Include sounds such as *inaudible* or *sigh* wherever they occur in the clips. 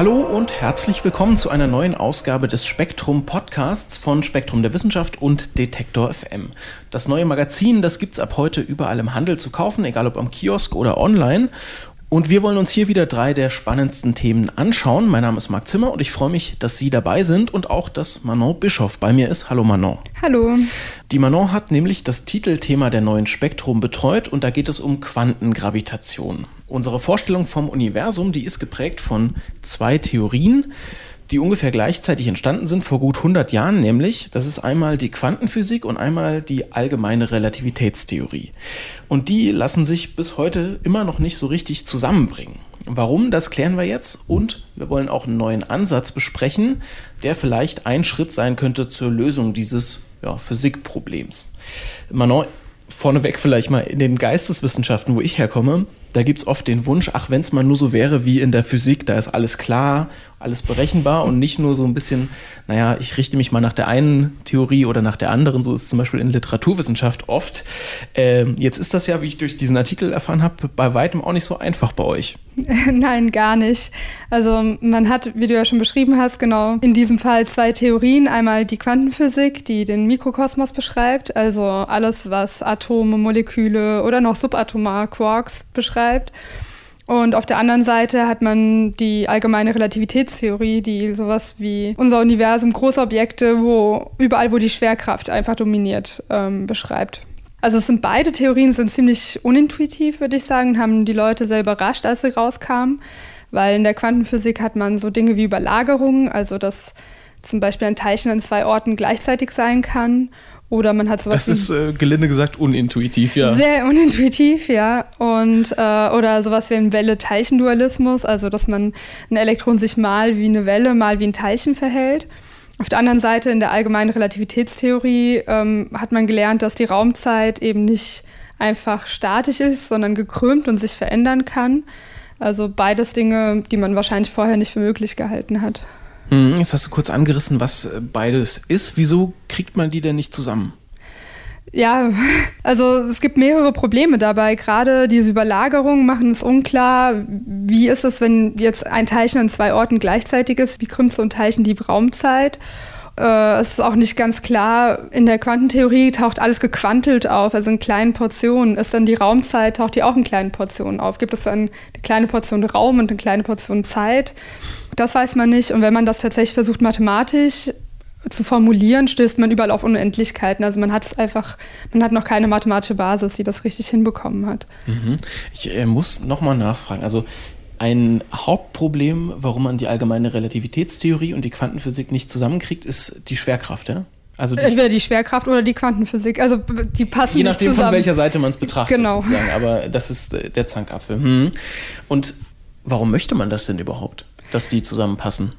Hallo und herzlich willkommen zu einer neuen Ausgabe des Spektrum Podcasts von Spektrum der Wissenschaft und Detektor FM. Das neue Magazin, das gibt es ab heute überall im Handel zu kaufen, egal ob am Kiosk oder online. Und wir wollen uns hier wieder drei der spannendsten Themen anschauen. Mein Name ist Marc Zimmer und ich freue mich, dass Sie dabei sind und auch, dass Manon Bischoff bei mir ist. Hallo Manon. Hallo. Die Manon hat nämlich das Titelthema der neuen Spektrum betreut und da geht es um Quantengravitation. Unsere Vorstellung vom Universum, die ist geprägt von zwei Theorien die ungefähr gleichzeitig entstanden sind, vor gut 100 Jahren nämlich. Das ist einmal die Quantenphysik und einmal die allgemeine Relativitätstheorie. Und die lassen sich bis heute immer noch nicht so richtig zusammenbringen. Warum, das klären wir jetzt und wir wollen auch einen neuen Ansatz besprechen, der vielleicht ein Schritt sein könnte zur Lösung dieses ja, Physikproblems. Manon, vorneweg vielleicht mal in den Geisteswissenschaften, wo ich herkomme, da gibt es oft den Wunsch, ach, wenn es mal nur so wäre wie in der Physik, da ist alles klar, alles berechenbar und nicht nur so ein bisschen, naja, ich richte mich mal nach der einen Theorie oder nach der anderen, so ist zum Beispiel in Literaturwissenschaft oft. Ähm, jetzt ist das ja, wie ich durch diesen Artikel erfahren habe, bei weitem auch nicht so einfach bei euch. *laughs* Nein, gar nicht. Also man hat, wie du ja schon beschrieben hast, genau in diesem Fall zwei Theorien. Einmal die Quantenphysik, die den Mikrokosmos beschreibt, also alles, was Atome, Moleküle oder noch subatomar Quarks beschreibt. Und auf der anderen Seite hat man die allgemeine Relativitätstheorie, die sowas wie unser Universum, Großobjekte, wo überall, wo die Schwerkraft einfach dominiert, ähm, beschreibt. Also es sind beide Theorien sind ziemlich unintuitiv, würde ich sagen, haben die Leute sehr überrascht, als sie rauskamen, weil in der Quantenphysik hat man so Dinge wie Überlagerungen, also dass zum Beispiel ein Teilchen an zwei Orten gleichzeitig sein kann oder man hat sowas. Das ist äh, gelinde gesagt unintuitiv, ja. Sehr unintuitiv, ja. Und äh, oder sowas wie ein Welle-Teilchen-Dualismus, also dass man ein Elektron sich mal wie eine Welle, mal wie ein Teilchen verhält. Auf der anderen Seite in der allgemeinen Relativitätstheorie ähm, hat man gelernt, dass die Raumzeit eben nicht einfach statisch ist, sondern gekrümmt und sich verändern kann. Also beides Dinge, die man wahrscheinlich vorher nicht für möglich gehalten hat. Hm, jetzt hast du kurz angerissen, was äh, beides ist. Wieso kriegt man die denn nicht zusammen? Ja, *laughs* also es gibt mehrere Probleme dabei. Gerade diese Überlagerungen machen es unklar, wie ist es, wenn jetzt ein Teilchen an zwei Orten gleichzeitig ist, wie krümmt so ein Teilchen die Raumzeit? Äh, es ist auch nicht ganz klar, in der Quantentheorie taucht alles gequantelt auf, also in kleinen Portionen. Ist dann die Raumzeit, taucht die auch in kleinen Portionen auf? Gibt es dann eine kleine Portion Raum und eine kleine Portion Zeit? Das weiß man nicht. Und wenn man das tatsächlich versucht, mathematisch zu formulieren, stößt man überall auf Unendlichkeiten. Also man hat es einfach, man hat noch keine mathematische Basis, die das richtig hinbekommen hat. Mhm. Ich äh, muss nochmal nachfragen. Also ein Hauptproblem, warum man die allgemeine Relativitätstheorie und die Quantenphysik nicht zusammenkriegt, ist die Schwerkraft, ja? Also die Entweder die Schwerkraft oder die Quantenphysik. Also die passen Je nachdem, nicht zusammen. von welcher Seite man es betrachtet, genau. sozusagen. Aber das ist äh, der Zankapfel. Hm. Und warum möchte man das denn überhaupt? Dass die zusammenpassen?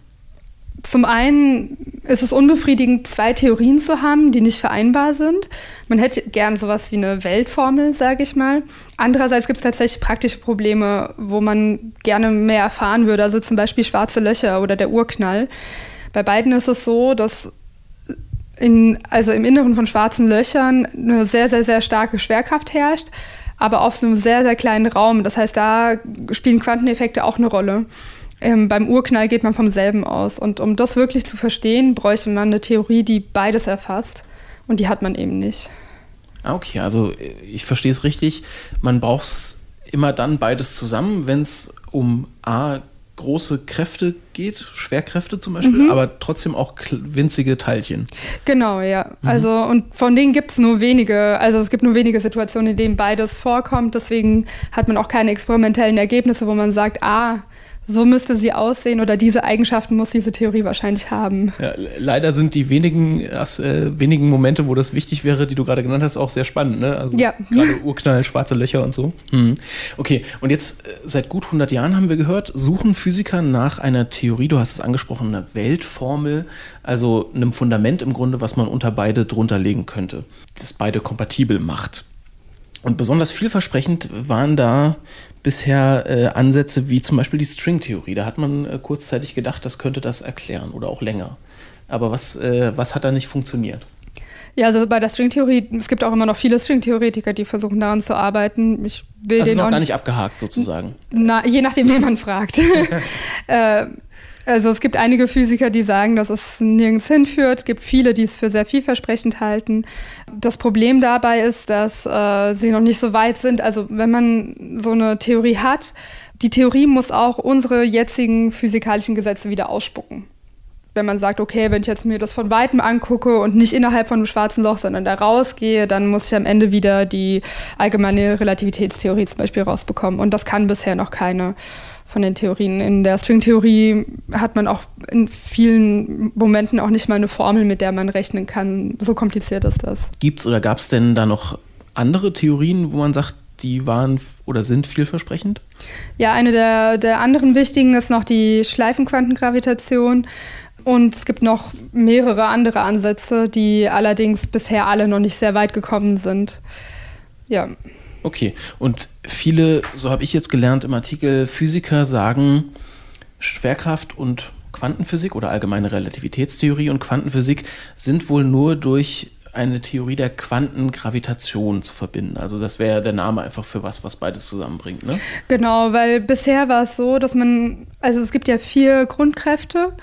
Zum einen ist es unbefriedigend, zwei Theorien zu haben, die nicht vereinbar sind. Man hätte gern sowas wie eine Weltformel, sage ich mal. Andererseits gibt es tatsächlich praktische Probleme, wo man gerne mehr erfahren würde, also zum Beispiel schwarze Löcher oder der Urknall. Bei beiden ist es so, dass in, also im Inneren von schwarzen Löchern eine sehr, sehr, sehr starke Schwerkraft herrscht, aber auf einem sehr, sehr kleinen Raum. Das heißt, da spielen Quanteneffekte auch eine Rolle. Ähm, beim Urknall geht man vom selben aus. Und um das wirklich zu verstehen, bräuchte man eine Theorie, die beides erfasst. Und die hat man eben nicht. Ah, okay, also äh, ich verstehe es richtig. Man braucht immer dann beides zusammen, wenn es um A, große Kräfte geht, Schwerkräfte zum Beispiel, mhm. aber trotzdem auch winzige Teilchen. Genau, ja. Mhm. Also und von denen gibt es nur wenige, also es gibt nur wenige Situationen, in denen beides vorkommt. Deswegen hat man auch keine experimentellen Ergebnisse, wo man sagt, ah, so müsste sie aussehen oder diese Eigenschaften muss diese Theorie wahrscheinlich haben. Ja, leider sind die wenigen, äh, wenigen Momente, wo das wichtig wäre, die du gerade genannt hast, auch sehr spannend. Ne? Also ja. gerade Urknall, schwarze Löcher und so. Hm. Okay, und jetzt äh, seit gut 100 Jahren haben wir gehört, suchen Physiker nach einer Theorie, du hast es angesprochen, einer Weltformel, also einem Fundament im Grunde, was man unter beide drunter legen könnte, das beide kompatibel macht. Und besonders vielversprechend waren da bisher äh, Ansätze wie zum Beispiel die Stringtheorie. Da hat man äh, kurzzeitig gedacht, das könnte das erklären oder auch länger. Aber was, äh, was hat da nicht funktioniert? Ja, also bei der Stringtheorie, es gibt auch immer noch viele Stringtheoretiker, die versuchen daran zu arbeiten. Ich will das den ist noch gar nicht abgehakt sozusagen. Na, je nachdem, wen man fragt. *laughs* also es gibt einige Physiker, die sagen, dass es nirgends hinführt. Es gibt viele, die es für sehr vielversprechend halten. Das Problem dabei ist, dass äh, sie noch nicht so weit sind. Also wenn man so eine Theorie hat, die Theorie muss auch unsere jetzigen physikalischen Gesetze wieder ausspucken. Wenn man sagt, okay, wenn ich jetzt mir das von weitem angucke und nicht innerhalb von einem schwarzen Loch, sondern da rausgehe, dann muss ich am Ende wieder die allgemeine Relativitätstheorie zum Beispiel rausbekommen. Und das kann bisher noch keine von den Theorien. In der Stringtheorie hat man auch in vielen Momenten auch nicht mal eine Formel, mit der man rechnen kann. So kompliziert ist das. Gibt es oder gab es denn da noch andere Theorien, wo man sagt, die waren oder sind vielversprechend? Ja, eine der, der anderen wichtigen ist noch die Schleifenquantengravitation. Und es gibt noch mehrere andere Ansätze, die allerdings bisher alle noch nicht sehr weit gekommen sind. Ja. Okay, und viele, so habe ich jetzt gelernt im Artikel, Physiker sagen, Schwerkraft und Quantenphysik oder allgemeine Relativitätstheorie und Quantenphysik sind wohl nur durch eine Theorie der Quantengravitation zu verbinden. Also das wäre der Name einfach für was, was beides zusammenbringt, ne? Genau, weil bisher war es so, dass man, also es gibt ja vier Grundkräfte,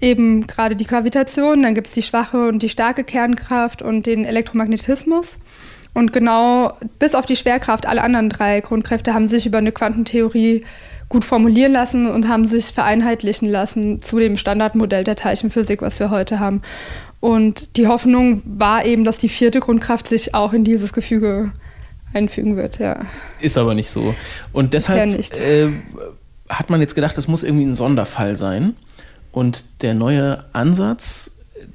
eben gerade die Gravitation, dann gibt es die schwache und die starke Kernkraft und den Elektromagnetismus. Und genau bis auf die Schwerkraft, alle anderen drei Grundkräfte haben sich über eine Quantentheorie gut formulieren lassen und haben sich vereinheitlichen lassen zu dem Standardmodell der Teilchenphysik, was wir heute haben. Und die Hoffnung war eben, dass die vierte Grundkraft sich auch in dieses Gefüge einfügen wird, ja. Ist aber nicht so. Und deshalb äh, hat man jetzt gedacht, das muss irgendwie ein Sonderfall sein. Und der neue Ansatz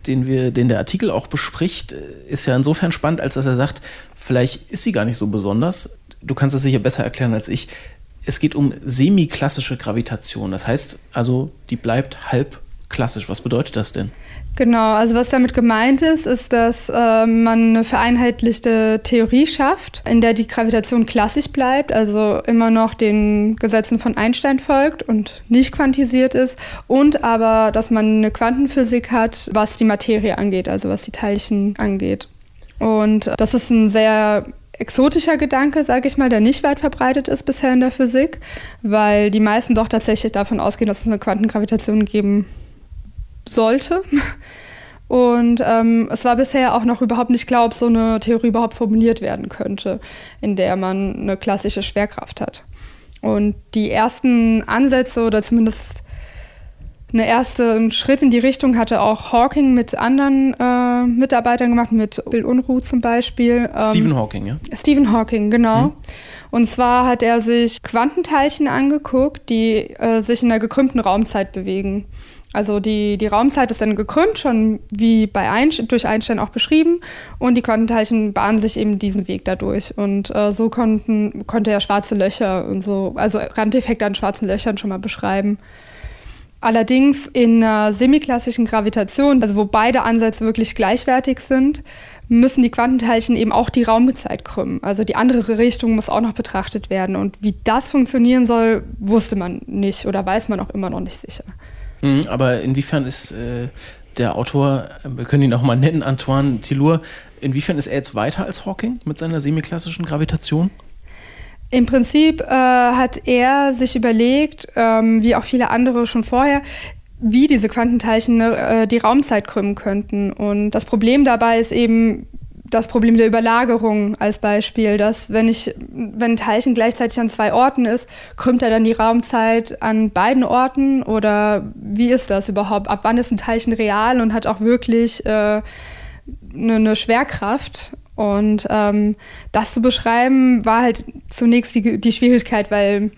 den, wir, den der Artikel auch bespricht, ist ja insofern spannend, als dass er sagt, vielleicht ist sie gar nicht so besonders. Du kannst es sicher besser erklären als ich. Es geht um semiklassische Gravitation. Das heißt also, die bleibt halb klassisch. Was bedeutet das denn? Genau, also was damit gemeint ist, ist, dass äh, man eine vereinheitlichte Theorie schafft, in der die Gravitation klassisch bleibt, also immer noch den Gesetzen von Einstein folgt und nicht quantisiert ist, und aber, dass man eine Quantenphysik hat, was die Materie angeht, also was die Teilchen angeht. Und das ist ein sehr exotischer Gedanke, sage ich mal, der nicht weit verbreitet ist bisher in der Physik, weil die meisten doch tatsächlich davon ausgehen, dass es eine Quantengravitation geben sollte. Und ähm, es war bisher auch noch überhaupt nicht klar, ob so eine Theorie überhaupt formuliert werden könnte, in der man eine klassische Schwerkraft hat. Und die ersten Ansätze oder zumindest einen ersten Schritt in die Richtung hatte auch Hawking mit anderen äh, Mitarbeitern gemacht, mit Bill Unruh zum Beispiel. Ähm, Stephen Hawking, ja? Stephen Hawking, genau. Hm. Und zwar hat er sich Quantenteilchen angeguckt, die äh, sich in der gekrümmten Raumzeit bewegen. Also die, die Raumzeit ist dann gekrümmt, schon wie bei Einstein, durch Einstein auch beschrieben. Und die Quantenteilchen bahnen sich eben diesen Weg dadurch. Und äh, so konnten, konnte er schwarze Löcher und so, also Randeffekte an schwarzen Löchern schon mal beschreiben. Allerdings in einer semiklassischen Gravitation, also wo beide Ansätze wirklich gleichwertig sind, müssen die Quantenteilchen eben auch die Raumzeit krümmen. Also die andere Richtung muss auch noch betrachtet werden. Und wie das funktionieren soll, wusste man nicht oder weiß man auch immer noch nicht sicher. Mhm, aber inwiefern ist äh, der Autor, wir können ihn auch mal nennen, Antoine Tilour, inwiefern ist er jetzt weiter als Hawking mit seiner semiklassischen Gravitation? Im Prinzip äh, hat er sich überlegt, ähm, wie auch viele andere schon vorher, wie diese Quantenteilchen äh, die Raumzeit krümmen könnten. Und das Problem dabei ist eben, das Problem der Überlagerung als Beispiel, dass wenn ich, wenn ein Teilchen gleichzeitig an zwei Orten ist, krümmt er dann die Raumzeit an beiden Orten oder wie ist das überhaupt? Ab wann ist ein Teilchen real und hat auch wirklich äh, eine, eine Schwerkraft? Und ähm, das zu beschreiben war halt zunächst die, die Schwierigkeit, weil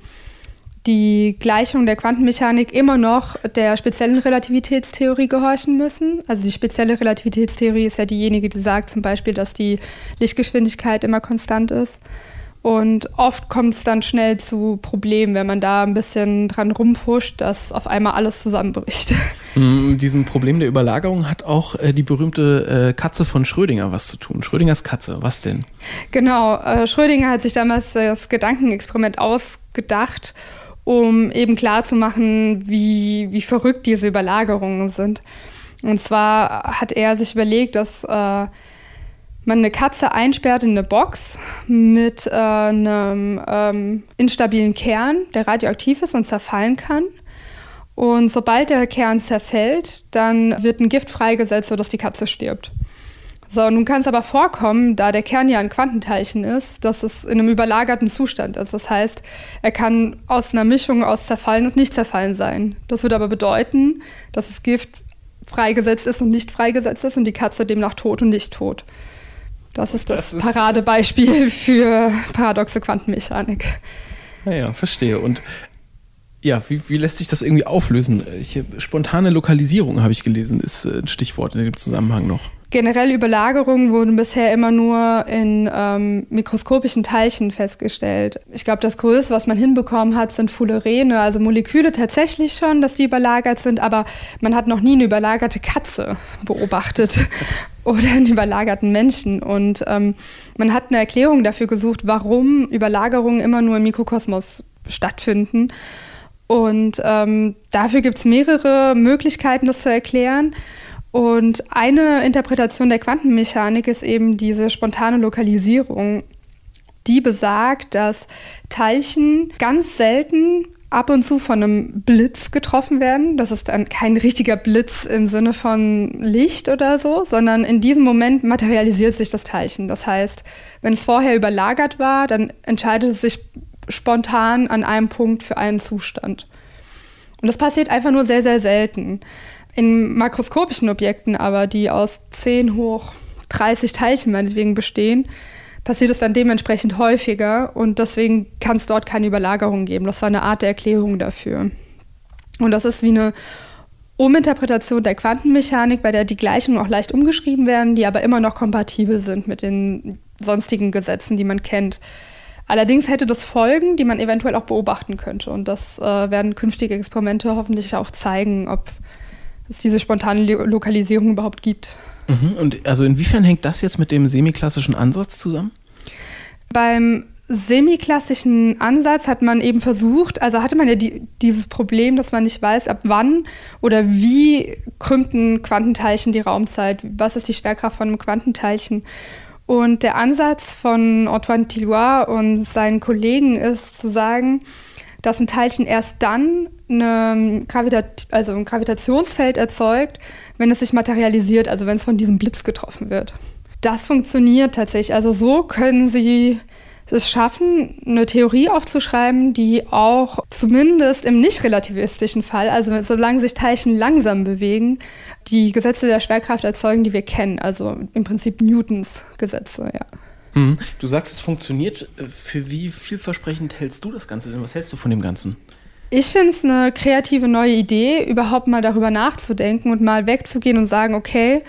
die Gleichungen der Quantenmechanik immer noch der speziellen Relativitätstheorie gehorchen müssen. Also die spezielle Relativitätstheorie ist ja diejenige, die sagt zum Beispiel, dass die Lichtgeschwindigkeit immer konstant ist. Und oft kommt es dann schnell zu Problemen, wenn man da ein bisschen dran rumfuscht, dass auf einmal alles zusammenbricht. *laughs* Mm, mit diesem Problem der Überlagerung hat auch äh, die berühmte äh, Katze von Schrödinger was zu tun. Schrödingers Katze, was denn? Genau, äh, Schrödinger hat sich damals das Gedankenexperiment ausgedacht, um eben klarzumachen, wie, wie verrückt diese Überlagerungen sind. Und zwar hat er sich überlegt, dass äh, man eine Katze einsperrt in eine Box mit äh, einem ähm, instabilen Kern, der radioaktiv ist und zerfallen kann. Und sobald der Kern zerfällt, dann wird ein Gift freigesetzt, sodass die Katze stirbt. So, nun kann es aber vorkommen, da der Kern ja ein Quantenteilchen ist, dass es in einem überlagerten Zustand ist. Das heißt, er kann aus einer Mischung aus zerfallen und nicht zerfallen sein. Das würde aber bedeuten, dass das Gift freigesetzt ist und nicht freigesetzt ist und die Katze demnach tot und nicht tot. Das ist das, das Paradebeispiel für paradoxe Quantenmechanik. Naja, verstehe. Und ja, wie, wie, lässt sich das irgendwie auflösen? Ich, spontane Lokalisierung, habe ich gelesen, ist äh, ein Stichwort in dem Zusammenhang noch. Generell Überlagerungen wurden bisher immer nur in ähm, mikroskopischen Teilchen festgestellt. Ich glaube, das Größte, was man hinbekommen hat, sind Fullerene, also Moleküle tatsächlich schon, dass die überlagert sind, aber man hat noch nie eine überlagerte Katze beobachtet *laughs* oder einen überlagerten Menschen. Und ähm, man hat eine Erklärung dafür gesucht, warum Überlagerungen immer nur im Mikrokosmos stattfinden. Und ähm, dafür gibt es mehrere Möglichkeiten, das zu erklären. Und eine Interpretation der Quantenmechanik ist eben diese spontane Lokalisierung, die besagt, dass Teilchen ganz selten ab und zu von einem Blitz getroffen werden. Das ist dann kein richtiger Blitz im Sinne von Licht oder so, sondern in diesem Moment materialisiert sich das Teilchen. Das heißt, wenn es vorher überlagert war, dann entscheidet es sich spontan an einem Punkt für einen Zustand. Und das passiert einfach nur sehr, sehr selten. In makroskopischen Objekten aber, die aus 10 hoch 30 Teilchen meinetwegen bestehen, passiert es dann dementsprechend häufiger und deswegen kann es dort keine Überlagerung geben. Das war eine Art der Erklärung dafür. Und das ist wie eine Uminterpretation der Quantenmechanik, bei der die Gleichungen auch leicht umgeschrieben werden, die aber immer noch kompatibel sind mit den sonstigen Gesetzen, die man kennt. Allerdings hätte das Folgen, die man eventuell auch beobachten könnte. Und das äh, werden künftige Experimente hoffentlich auch zeigen, ob es diese spontane Lokalisierung überhaupt gibt. Mhm. Und also inwiefern hängt das jetzt mit dem semiklassischen Ansatz zusammen? Beim semiklassischen Ansatz hat man eben versucht, also hatte man ja die, dieses Problem, dass man nicht weiß, ab wann oder wie krümmten Quantenteilchen die Raumzeit, was ist die Schwerkraft von einem Quantenteilchen. Und der Ansatz von Antoine Tillois und seinen Kollegen ist zu sagen, dass ein Teilchen erst dann eine Gravitat also ein Gravitationsfeld erzeugt, wenn es sich materialisiert, also wenn es von diesem Blitz getroffen wird. Das funktioniert tatsächlich. Also so können Sie es schaffen, eine Theorie aufzuschreiben, die auch zumindest im nicht relativistischen Fall, also solange sich Teilchen langsam bewegen, die Gesetze der Schwerkraft erzeugen, die wir kennen. Also im Prinzip Newtons Gesetze, ja. Mhm. Du sagst, es funktioniert. Für wie vielversprechend hältst du das Ganze denn? Was hältst du von dem Ganzen? Ich finde es eine kreative neue Idee, überhaupt mal darüber nachzudenken und mal wegzugehen und sagen, okay,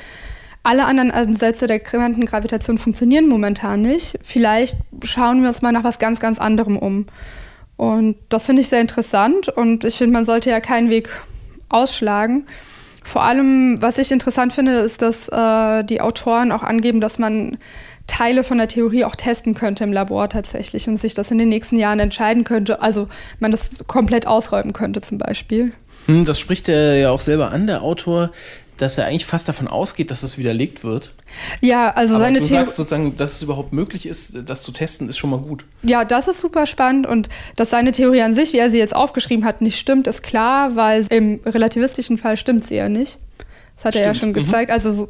alle anderen Ansätze der Quantengravitation funktionieren momentan nicht. Vielleicht schauen wir uns mal nach was ganz, ganz anderem um. Und das finde ich sehr interessant und ich finde, man sollte ja keinen Weg ausschlagen. Vor allem, was ich interessant finde, ist, dass äh, die Autoren auch angeben, dass man Teile von der Theorie auch testen könnte im Labor tatsächlich und sich das in den nächsten Jahren entscheiden könnte. Also man das komplett ausräumen könnte zum Beispiel. Hm, das spricht er ja auch selber an, der Autor, dass er eigentlich fast davon ausgeht, dass das widerlegt wird. Ja, also Aber seine Theorie. Du sagst sozusagen, dass es überhaupt möglich ist, das zu testen, ist schon mal gut. Ja, das ist super spannend und dass seine Theorie an sich, wie er sie jetzt aufgeschrieben hat, nicht stimmt, ist klar, weil im relativistischen Fall stimmt sie ja nicht. Das hat stimmt. er ja schon mhm. gezeigt. Mhm. Also so,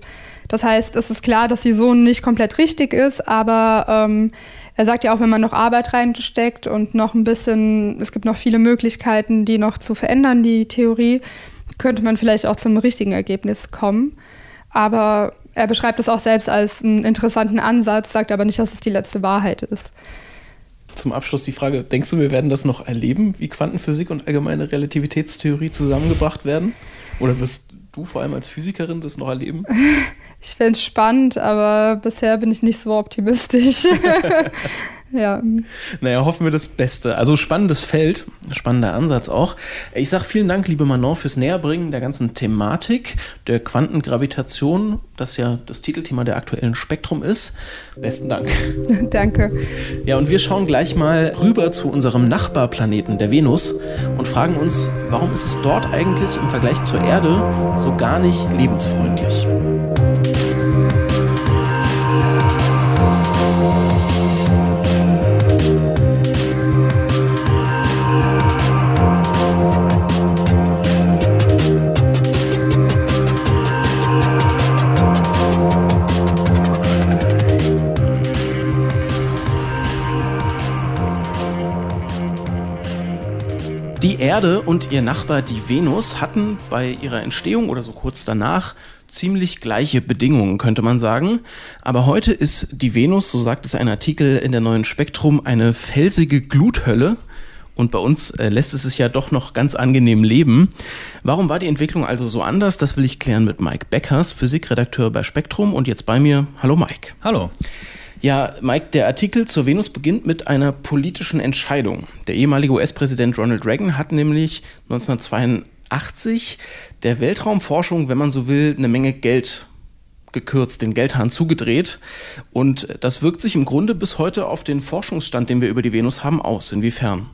das heißt, es ist klar, dass die so nicht komplett richtig ist, aber ähm, er sagt ja auch, wenn man noch Arbeit reinsteckt und noch ein bisschen, es gibt noch viele Möglichkeiten, die noch zu verändern, die Theorie, könnte man vielleicht auch zum richtigen Ergebnis kommen. Aber er beschreibt es auch selbst als einen interessanten Ansatz, sagt aber nicht, dass es die letzte Wahrheit ist. Zum Abschluss die Frage, denkst du, wir werden das noch erleben, wie Quantenphysik und allgemeine Relativitätstheorie zusammengebracht werden? Oder wirst du vor allem als Physikerin das noch erleben? *laughs* Ich fände es spannend, aber bisher bin ich nicht so optimistisch. *laughs* *laughs* Ja. Naja, hoffen wir das Beste. Also spannendes Feld, spannender Ansatz auch. Ich sage vielen Dank, liebe Manon, fürs Näherbringen der ganzen Thematik der Quantengravitation, das ja das Titelthema der aktuellen Spektrum ist. Besten Dank. *laughs* Danke. Ja, und wir schauen gleich mal rüber zu unserem Nachbarplaneten, der Venus, und fragen uns, warum ist es dort eigentlich im Vergleich zur Erde so gar nicht lebensfreundlich? Erde und ihr Nachbar, die Venus, hatten bei ihrer Entstehung oder so kurz danach ziemlich gleiche Bedingungen, könnte man sagen. Aber heute ist die Venus, so sagt es ein Artikel in der neuen Spektrum, eine felsige Gluthölle. Und bei uns äh, lässt es sich ja doch noch ganz angenehm leben. Warum war die Entwicklung also so anders? Das will ich klären mit Mike Beckers, Physikredakteur bei Spektrum. Und jetzt bei mir. Hallo Mike. Hallo. Ja, Mike, der Artikel zur Venus beginnt mit einer politischen Entscheidung. Der ehemalige US-Präsident Ronald Reagan hat nämlich 1982 der Weltraumforschung, wenn man so will, eine Menge Geld gekürzt, den Geldhahn zugedreht. Und das wirkt sich im Grunde bis heute auf den Forschungsstand, den wir über die Venus haben, aus. Inwiefern?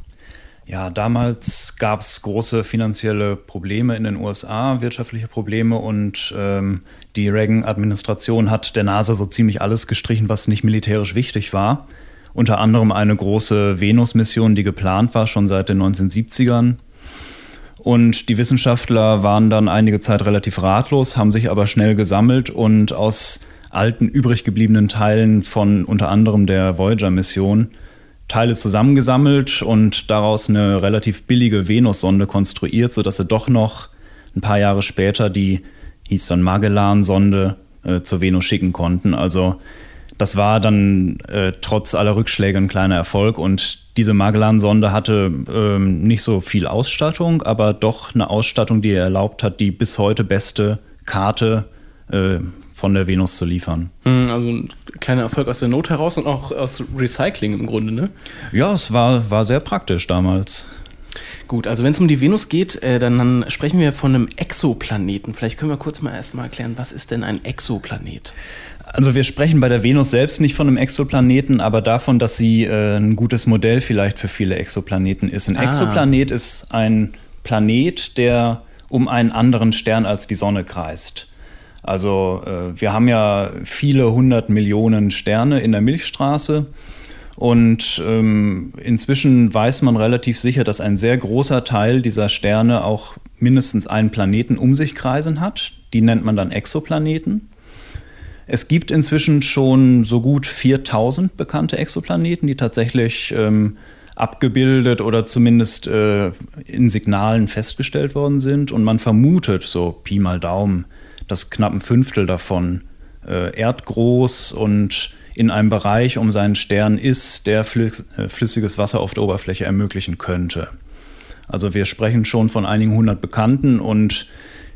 Ja, damals gab es große finanzielle Probleme in den USA, wirtschaftliche Probleme und ähm, die Reagan-Administration hat der NASA so ziemlich alles gestrichen, was nicht militärisch wichtig war. Unter anderem eine große Venus-Mission, die geplant war, schon seit den 1970ern. Und die Wissenschaftler waren dann einige Zeit relativ ratlos, haben sich aber schnell gesammelt und aus alten übrig gebliebenen Teilen von unter anderem der Voyager-Mission Teile zusammengesammelt und daraus eine relativ billige Venus-Sonde konstruiert, sodass sie doch noch ein paar Jahre später die, hieß dann Magellan-Sonde, äh, zur Venus schicken konnten. Also das war dann äh, trotz aller Rückschläge ein kleiner Erfolg und diese Magellan-Sonde hatte ähm, nicht so viel Ausstattung, aber doch eine Ausstattung, die erlaubt hat, die bis heute beste Karte äh, von der Venus zu liefern. Hm, also ein kleiner Erfolg aus der Not heraus und auch aus Recycling im Grunde, ne? Ja, es war, war sehr praktisch damals. Gut, also wenn es um die Venus geht, äh, dann, dann, sprechen wir von einem Exoplaneten. Vielleicht können wir kurz mal erstmal erklären, was ist denn ein Exoplanet? Also wir sprechen bei der Venus selbst nicht von einem Exoplaneten, aber davon, dass sie äh, ein gutes Modell vielleicht für viele Exoplaneten ist. Ein ah. Exoplanet ist ein Planet, der um einen anderen Stern als die Sonne kreist. Also äh, wir haben ja viele hundert Millionen Sterne in der Milchstraße. Und ähm, inzwischen weiß man relativ sicher, dass ein sehr großer Teil dieser Sterne auch mindestens einen Planeten um sich kreisen hat. Die nennt man dann Exoplaneten. Es gibt inzwischen schon so gut 4000 bekannte Exoplaneten, die tatsächlich ähm, abgebildet oder zumindest äh, in Signalen festgestellt worden sind. Und man vermutet, so Pi mal Daumen, dass knapp ein Fünftel davon äh, erdgroß und in einem Bereich um seinen Stern ist, der äh, flüssiges Wasser auf der Oberfläche ermöglichen könnte. Also wir sprechen schon von einigen hundert Bekannten und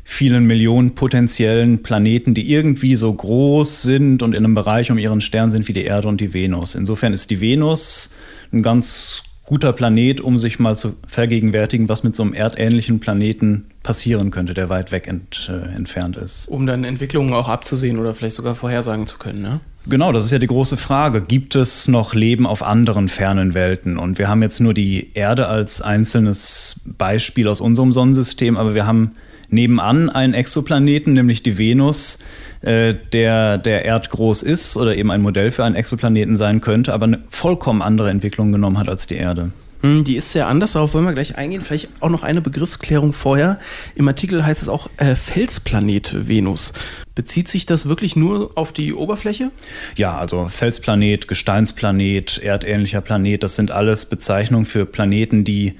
vielen Millionen potenziellen Planeten, die irgendwie so groß sind und in einem Bereich um ihren Stern sind wie die Erde und die Venus. Insofern ist die Venus ein ganz guter Planet, um sich mal zu vergegenwärtigen, was mit so einem erdähnlichen Planeten passieren könnte, der weit weg ent, äh, entfernt ist. Um dann Entwicklungen auch abzusehen oder vielleicht sogar vorhersagen zu können, ne? Genau, das ist ja die große Frage. Gibt es noch Leben auf anderen fernen Welten? Und wir haben jetzt nur die Erde als einzelnes Beispiel aus unserem Sonnensystem, aber wir haben nebenan einen Exoplaneten, nämlich die Venus, äh, der, der erdgroß ist oder eben ein Modell für einen Exoplaneten sein könnte, aber eine vollkommen andere Entwicklung genommen hat als die Erde. Hm, die ist sehr anders, darauf wollen wir gleich eingehen. Vielleicht auch noch eine Begriffsklärung vorher. Im Artikel heißt es auch äh, Felsplanet Venus. Bezieht sich das wirklich nur auf die Oberfläche? Ja, also Felsplanet, Gesteinsplanet, erdähnlicher Planet, das sind alles Bezeichnungen für Planeten, die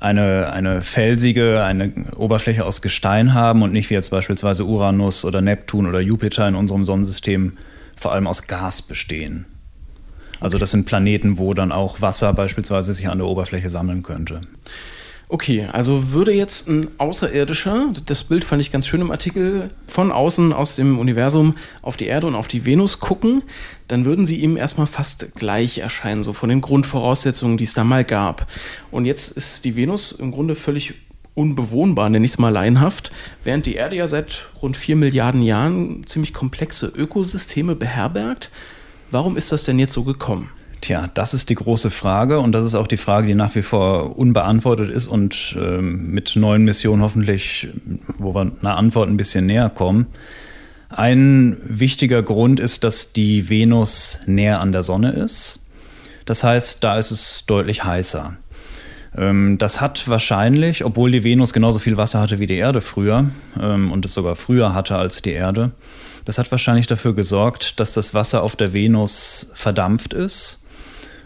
eine, eine felsige, eine Oberfläche aus Gestein haben und nicht wie jetzt beispielsweise Uranus oder Neptun oder Jupiter in unserem Sonnensystem vor allem aus Gas bestehen. Also das sind Planeten, wo dann auch Wasser beispielsweise sich an der Oberfläche sammeln könnte. Okay, also würde jetzt ein Außerirdischer, das Bild fand ich ganz schön im Artikel, von außen aus dem Universum auf die Erde und auf die Venus gucken, dann würden sie ihm erstmal fast gleich erscheinen, so von den Grundvoraussetzungen, die es da mal gab. Und jetzt ist die Venus im Grunde völlig unbewohnbar, nenne ich es mal laienhaft, während die Erde ja seit rund vier Milliarden Jahren ziemlich komplexe Ökosysteme beherbergt. Warum ist das denn jetzt so gekommen? Tja, das ist die große Frage und das ist auch die Frage, die nach wie vor unbeantwortet ist und ähm, mit neuen Missionen hoffentlich, wo wir einer Antwort ein bisschen näher kommen. Ein wichtiger Grund ist, dass die Venus näher an der Sonne ist. Das heißt, da ist es deutlich heißer. Ähm, das hat wahrscheinlich, obwohl die Venus genauso viel Wasser hatte wie die Erde früher ähm, und es sogar früher hatte als die Erde, das hat wahrscheinlich dafür gesorgt, dass das Wasser auf der Venus verdampft ist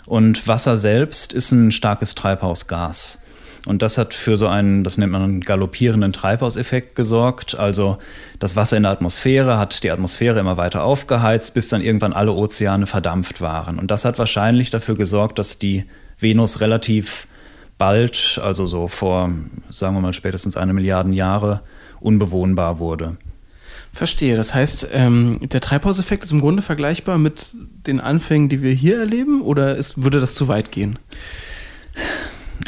und Wasser selbst ist ein starkes Treibhausgas. Und das hat für so einen, das nennt man einen galoppierenden Treibhauseffekt gesorgt. Also das Wasser in der Atmosphäre hat die Atmosphäre immer weiter aufgeheizt, bis dann irgendwann alle Ozeane verdampft waren. Und das hat wahrscheinlich dafür gesorgt, dass die Venus relativ bald, also so vor, sagen wir mal, spätestens eine Milliarde Jahre, unbewohnbar wurde. Verstehe. Das heißt, ähm, der Treibhauseffekt ist im Grunde vergleichbar mit den Anfängen, die wir hier erleben, oder ist, würde das zu weit gehen?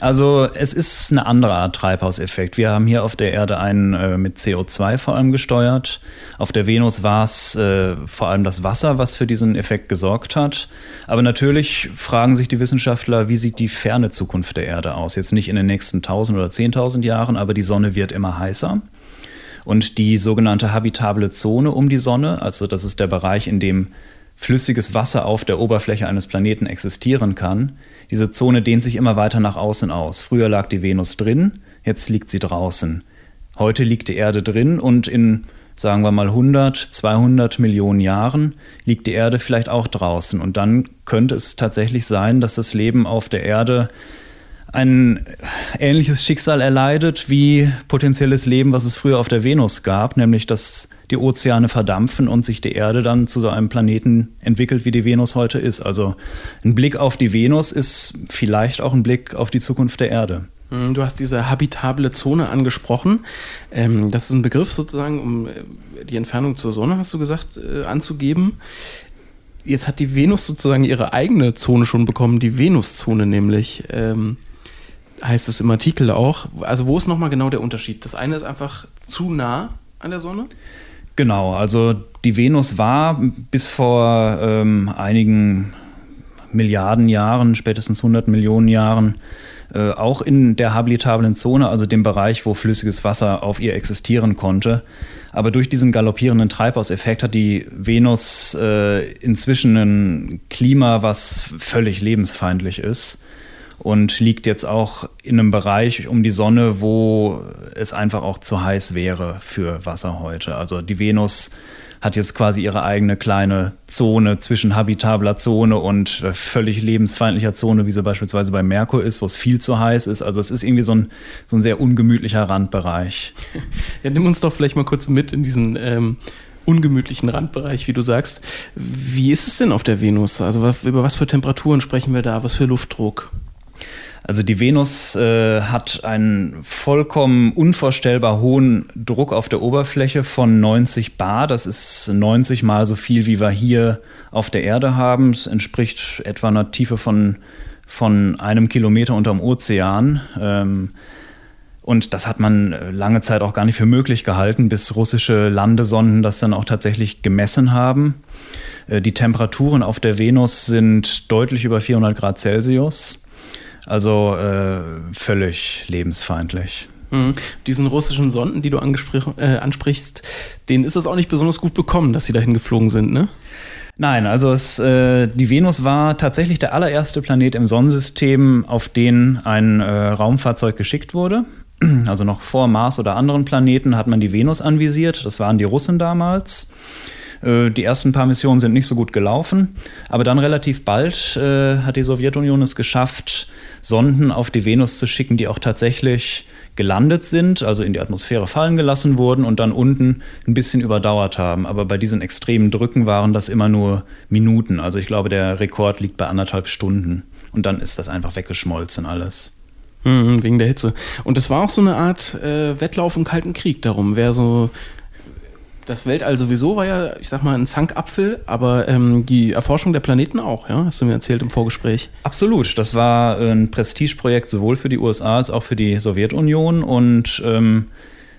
Also es ist eine andere Art Treibhauseffekt. Wir haben hier auf der Erde einen äh, mit CO2 vor allem gesteuert. Auf der Venus war es äh, vor allem das Wasser, was für diesen Effekt gesorgt hat. Aber natürlich fragen sich die Wissenschaftler, wie sieht die ferne Zukunft der Erde aus? Jetzt nicht in den nächsten 1000 oder 10.000 Jahren, aber die Sonne wird immer heißer. Und die sogenannte habitable Zone um die Sonne, also das ist der Bereich, in dem flüssiges Wasser auf der Oberfläche eines Planeten existieren kann, diese Zone dehnt sich immer weiter nach außen aus. Früher lag die Venus drin, jetzt liegt sie draußen. Heute liegt die Erde drin und in, sagen wir mal, 100, 200 Millionen Jahren liegt die Erde vielleicht auch draußen. Und dann könnte es tatsächlich sein, dass das Leben auf der Erde ein ähnliches Schicksal erleidet wie potenzielles Leben, was es früher auf der Venus gab, nämlich dass die Ozeane verdampfen und sich die Erde dann zu so einem Planeten entwickelt, wie die Venus heute ist. Also ein Blick auf die Venus ist vielleicht auch ein Blick auf die Zukunft der Erde. Hm, du hast diese habitable Zone angesprochen. Ähm, das ist ein Begriff sozusagen, um äh, die Entfernung zur Sonne, hast du gesagt, äh, anzugeben. Jetzt hat die Venus sozusagen ihre eigene Zone schon bekommen, die Venuszone nämlich. Heißt es im Artikel auch. Also wo ist nochmal genau der Unterschied? Das eine ist einfach zu nah an der Sonne? Genau, also die Venus war bis vor ähm, einigen Milliarden Jahren, spätestens 100 Millionen Jahren, äh, auch in der habilitablen Zone, also dem Bereich, wo flüssiges Wasser auf ihr existieren konnte. Aber durch diesen galoppierenden Treibhauseffekt hat die Venus äh, inzwischen ein Klima, was völlig lebensfeindlich ist und liegt jetzt auch in einem Bereich um die Sonne, wo es einfach auch zu heiß wäre für Wasser heute. Also die Venus hat jetzt quasi ihre eigene kleine Zone zwischen habitabler Zone und äh, völlig lebensfeindlicher Zone, wie sie beispielsweise bei Merkur ist, wo es viel zu heiß ist. Also es ist irgendwie so ein, so ein sehr ungemütlicher Randbereich. *laughs* Ja, nimm uns doch vielleicht mal kurz mit in diesen ähm, ungemütlichen Randbereich, wie du sagst. Wie ist es denn auf der Venus? Also über was für Temperaturen sprechen wir da? Was für Luftdruck? Also die Venus äh, hat einen vollkommen unvorstellbar hohen Druck auf der Oberfläche von 90 bar. Das ist 90 mal so viel, wie wir hier auf der Erde haben. Es entspricht etwa einer Tiefe von, von einem Kilometer unterm Ozean. Ähm, und das hat man lange Zeit auch gar nicht für möglich gehalten, bis russische Landesonden das dann auch tatsächlich gemessen haben. Äh, die Temperaturen auf der Venus sind deutlich über 400 Grad Celsius. Also äh, völlig lebensfeindlich. Mhm. Diesen russischen Sonden, die du äh, ansprichst, denen ist es auch nicht besonders gut bekommen, dass sie dahin geflogen sind, ne? Nein, also es, äh, die Venus war tatsächlich der allererste Planet im Sonnensystem, auf den ein äh, Raumfahrzeug geschickt wurde. Also noch vor Mars oder anderen Planeten hat man die Venus anvisiert. Das waren die Russen damals. Äh, die ersten paar Missionen sind nicht so gut gelaufen, aber dann relativ bald äh, hat die Sowjetunion es geschafft, Sonden auf die Venus zu schicken, die auch tatsächlich gelandet sind, also in die Atmosphäre fallen gelassen wurden und dann unten ein bisschen überdauert haben. Aber bei diesen extremen Drücken waren das immer nur Minuten. Also ich glaube, der Rekord liegt bei anderthalb Stunden. Und dann ist das einfach weggeschmolzen alles. Mhm, wegen der Hitze. Und es war auch so eine Art äh, Wettlauf im Kalten Krieg darum, wer so das Weltall sowieso war ja, ich sag mal, ein Zankapfel, aber ähm, die Erforschung der Planeten auch, ja? Hast du mir erzählt im Vorgespräch. Absolut. Das war ein Prestigeprojekt sowohl für die USA als auch für die Sowjetunion und ähm,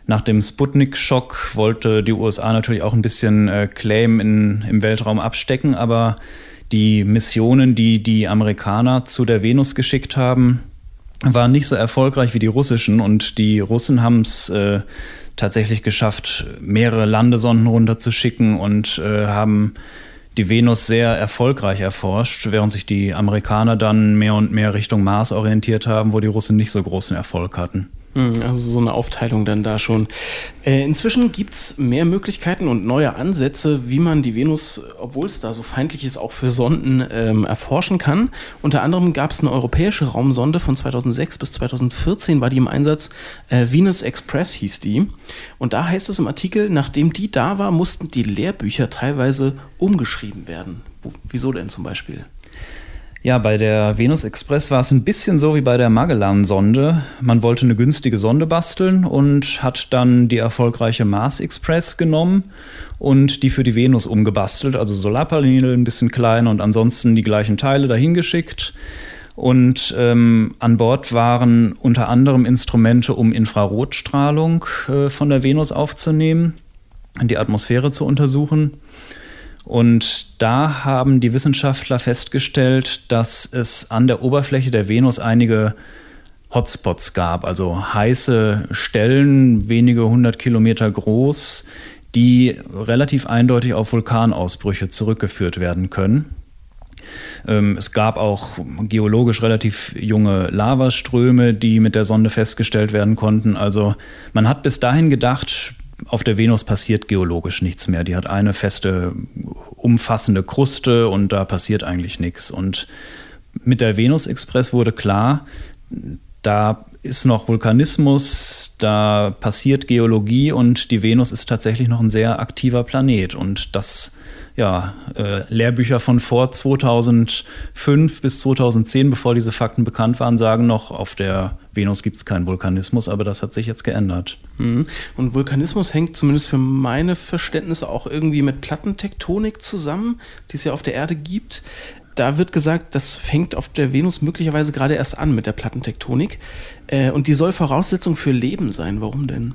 nach dem Sputnik-Schock wollte die USA natürlich auch ein bisschen äh, Claim in, im Weltraum abstecken, aber die Missionen, die die Amerikaner zu der Venus geschickt haben, waren nicht so erfolgreich wie die russischen und die Russen haben es äh, tatsächlich geschafft, mehrere Landesonden runterzuschicken und äh, haben die Venus sehr erfolgreich erforscht, während sich die Amerikaner dann mehr und mehr Richtung Mars orientiert haben, wo die Russen nicht so großen Erfolg hatten. Hm, also so eine Aufteilung dann da schon. Äh, inzwischen gibt es mehr Möglichkeiten und neue Ansätze, wie man die Venus, obwohl es da so feindlich ist, auch für Sonden ähm, erforschen kann. Unter anderem gab es eine europäische Raumsonde von 2006 bis 2014, war die im Einsatz. Äh, Venus Express hieß die. Und da heißt es im Artikel, nachdem die da war, mussten die Lehrbücher teilweise umgeschrieben werden. Wo, wieso denn zum Beispiel? Ja, bei der Venus Express war es ein bisschen so wie bei der Magellan-Sonde. Man wollte eine günstige Sonde basteln und hat dann die erfolgreiche Mars Express genommen und die für die Venus umgebastelt. Also Solarpaneele ein bisschen kleiner und ansonsten die gleichen Teile dahin geschickt. Und ähm, an Bord waren unter anderem Instrumente, um Infrarotstrahlung äh, von der Venus aufzunehmen, die Atmosphäre zu untersuchen. Und da haben die Wissenschaftler festgestellt, dass es an der Oberfläche der Venus einige Hotspots gab, also heiße Stellen, wenige hundert Kilometer groß, die relativ eindeutig auf Vulkanausbrüche zurückgeführt werden können. Ähm, es gab auch geologisch relativ junge Lavaströme, die mit der Sonde festgestellt werden konnten. Also man hat bis dahin gedacht, auf der Venus passiert geologisch nichts mehr. Die hat eine feste, umfassende Kruste und da passiert eigentlich nichts. Und mit der Venus Express wurde klar, da ist noch Vulkanismus, da passiert Geologie und die Venus ist tatsächlich noch ein sehr aktiver Planet. Und das ja, äh, Lehrbücher von vor 2005 bis 2010, bevor diese Fakten bekannt waren, sagen noch, auf der Venus gibt es keinen Vulkanismus, aber das hat sich jetzt geändert. Mhm. Und Vulkanismus hängt zumindest für meine Verständnisse auch irgendwie mit Plattentektonik zusammen, die es ja auf der Erde gibt. Da wird gesagt, das fängt auf der Venus möglicherweise gerade erst an mit der Plattentektonik. Äh, und die soll Voraussetzung für Leben sein. Warum denn?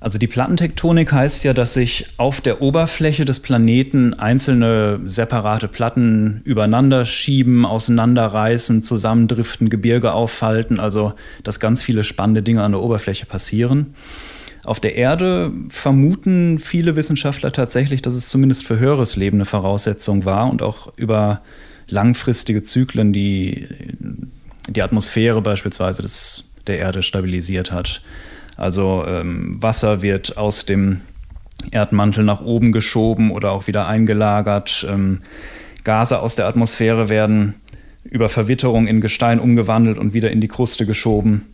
Also die Plattentektonik heißt ja, dass sich auf der Oberfläche des Planeten einzelne separate Platten übereinander schieben, auseinanderreißen, zusammendriften, Gebirge auffalten, also dass ganz viele spannende Dinge an der Oberfläche passieren. Auf der Erde vermuten viele Wissenschaftler tatsächlich, dass es zumindest für höheres Leben eine Voraussetzung war und auch über langfristige Zyklen die, die Atmosphäre beispielsweise des, der Erde stabilisiert hat. Also ähm, Wasser wird aus dem Erdmantel nach oben geschoben oder auch wieder eingelagert. Ähm, Gase aus der Atmosphäre werden über Verwitterung in Gestein umgewandelt und wieder in die Kruste geschoben.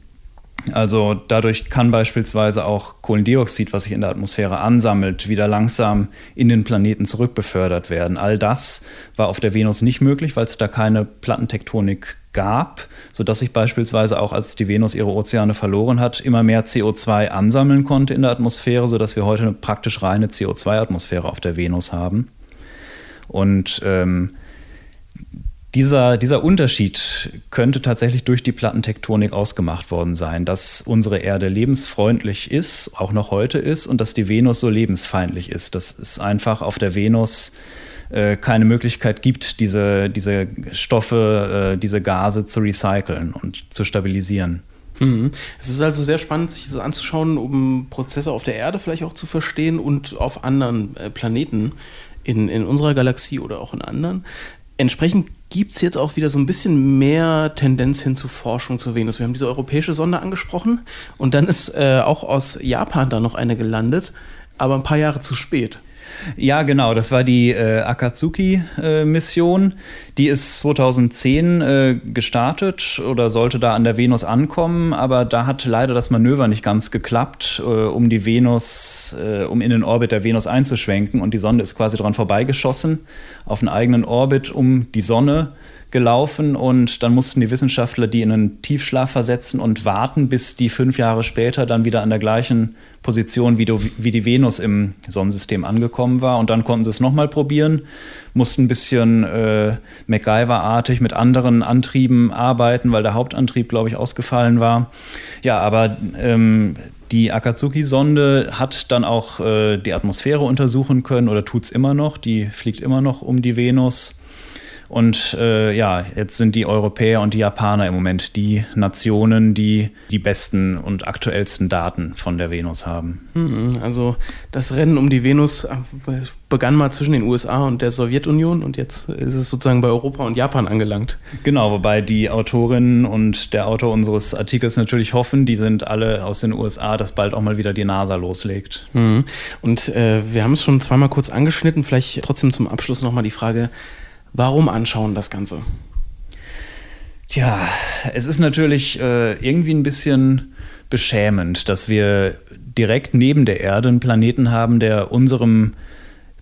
Also dadurch kann beispielsweise auch Kohlendioxid, was sich in der Atmosphäre ansammelt, wieder langsam in den Planeten zurückbefördert werden. All das war auf der Venus nicht möglich, weil es da keine Plattentektonik gab, sodass sich beispielsweise auch als die Venus ihre Ozeane verloren hat, immer mehr CO2 ansammeln konnte in der Atmosphäre, sodass wir heute eine praktisch reine CO2-Atmosphäre auf der Venus haben. Und ähm, dieser, dieser Unterschied könnte tatsächlich durch die Plattentektonik ausgemacht worden sein, dass unsere Erde lebensfreundlich ist, auch noch heute ist, und dass die Venus so lebensfeindlich ist. Das ist einfach auf der Venus äh, keine Möglichkeit gibt, diese, diese Stoffe, äh, diese Gase zu recyceln und zu stabilisieren. Mhm. Es ist also sehr spannend, sich das anzuschauen, um Prozesse auf der Erde vielleicht auch zu verstehen und auf anderen äh, Planeten in, in unserer Galaxie oder auch in anderen. Entsprechend gibt es jetzt auch wieder so ein bisschen mehr Tendenz hin zu Forschung zur Venus. Wir haben diese europäische Sonde angesprochen und dann ist äh, auch aus Japan da noch eine gelandet, aber ein paar Jahre zu spät. Ja, genau. Das war die äh, Akatsuki-Mission. Äh, die ist 2010 äh, gestartet oder sollte da an der Venus ankommen, aber da hat leider das Manöver nicht ganz geklappt, äh, um die Venus, äh, um in den Orbit der Venus einzuschwenken. Und die Sonde ist quasi dran vorbeigeschossen auf einen eigenen Orbit um die Sonne gelaufen und dann mussten die Wissenschaftler die in einen Tiefschlaf versetzen und warten, bis die fünf Jahre später dann wieder an der gleichen Position wie, wie die Venus im Sonnensystem angekommen war. Und dann konnten sie es nochmal probieren, mussten ein bisschen äh, MacGyver-artig mit anderen Antrieben arbeiten, weil der Hauptantrieb, glaube ich, ausgefallen war. Ja, aber ähm, die Akatsuki-Sonde hat dann auch äh, die Atmosphäre untersuchen können oder tut es immer noch. Die fliegt immer noch um die Venus. Und äh, ja, jetzt sind die Europäer und die Japaner im Moment die Nationen, die die besten und aktuellsten Daten von der Venus haben. Mhm, also das Rennen um die Venus äh, begann mal zwischen den USA und der Sowjetunion und jetzt ist es sozusagen bei Europa und Japan angelangt. Genau, wobei die Autorin und der Autor unseres Artikels natürlich hoffen, die sind alle aus den USA, dass bald auch mal wieder die NASA loslegt. Mhm. Und äh, wir haben es schon zweimal kurz angeschnitten, vielleicht trotzdem zum Abschluss nochmal die Frage, Warum anschauen das Ganze? Tja, es ist natürlich äh, irgendwie ein bisschen beschämend, dass wir direkt neben der Erde einen Planeten haben, der unserem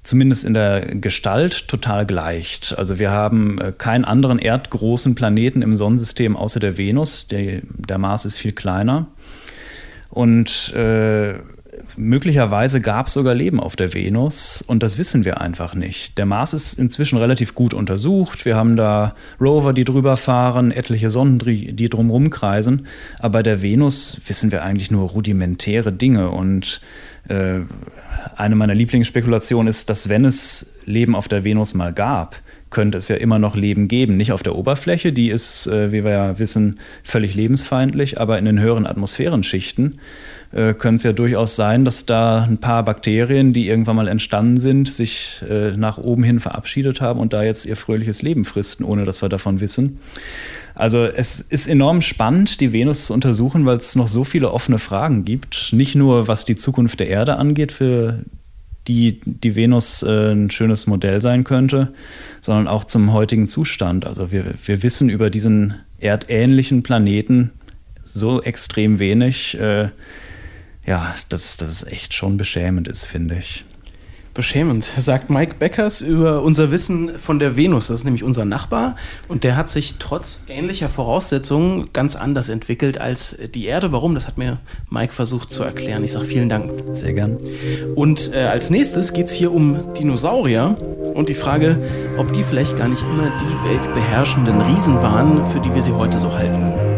zumindest in der Gestalt total gleicht. Also wir haben äh, keinen anderen erdgroßen Planeten im Sonnensystem außer der Venus. Der, der Mars ist viel kleiner. Und äh, möglicherweise gab es sogar Leben auf der Venus und das wissen wir einfach nicht. Der Mars ist inzwischen relativ gut untersucht. Wir haben da Rover, die drüber fahren, etliche Sonden, die drumherum kreisen. Aber bei der Venus wissen wir eigentlich nur rudimentäre Dinge und äh, eine meiner Lieblingsspekulationen ist, dass wenn es Leben auf der Venus mal gab, könnte es ja immer noch Leben geben. Nicht auf der Oberfläche, die ist, äh, wie wir ja wissen, völlig lebensfeindlich, aber in den höheren Atmosphärenschichten äh, könnte es ja durchaus sein, dass da ein paar Bakterien, die irgendwann mal entstanden sind, sich äh, nach oben hin verabschiedet haben und da jetzt ihr fröhliches Leben fristen, ohne dass wir davon wissen. Also es ist enorm spannend, die Venus zu untersuchen, weil es noch so viele offene Fragen gibt. Nicht nur was die Zukunft der Erde angeht, für die die Venus äh, ein schönes Modell sein könnte, sondern auch zum heutigen Zustand. Also wir, wir wissen über diesen erdähnlichen Planeten so extrem wenig. Äh, ja, dass das echt schon beschämend ist, finde ich. Beschämend, sagt Mike Beckers über unser Wissen von der Venus. Das ist nämlich unser Nachbar und der hat sich trotz ähnlicher Voraussetzungen ganz anders entwickelt als die Erde. Warum? Das hat mir Mike versucht zu erklären. Ich sage vielen Dank. Sehr gern. Und äh, als nächstes geht es hier um Dinosaurier und die Frage, ob die vielleicht gar nicht immer die weltbeherrschenden Riesen waren, für die wir sie heute so halten.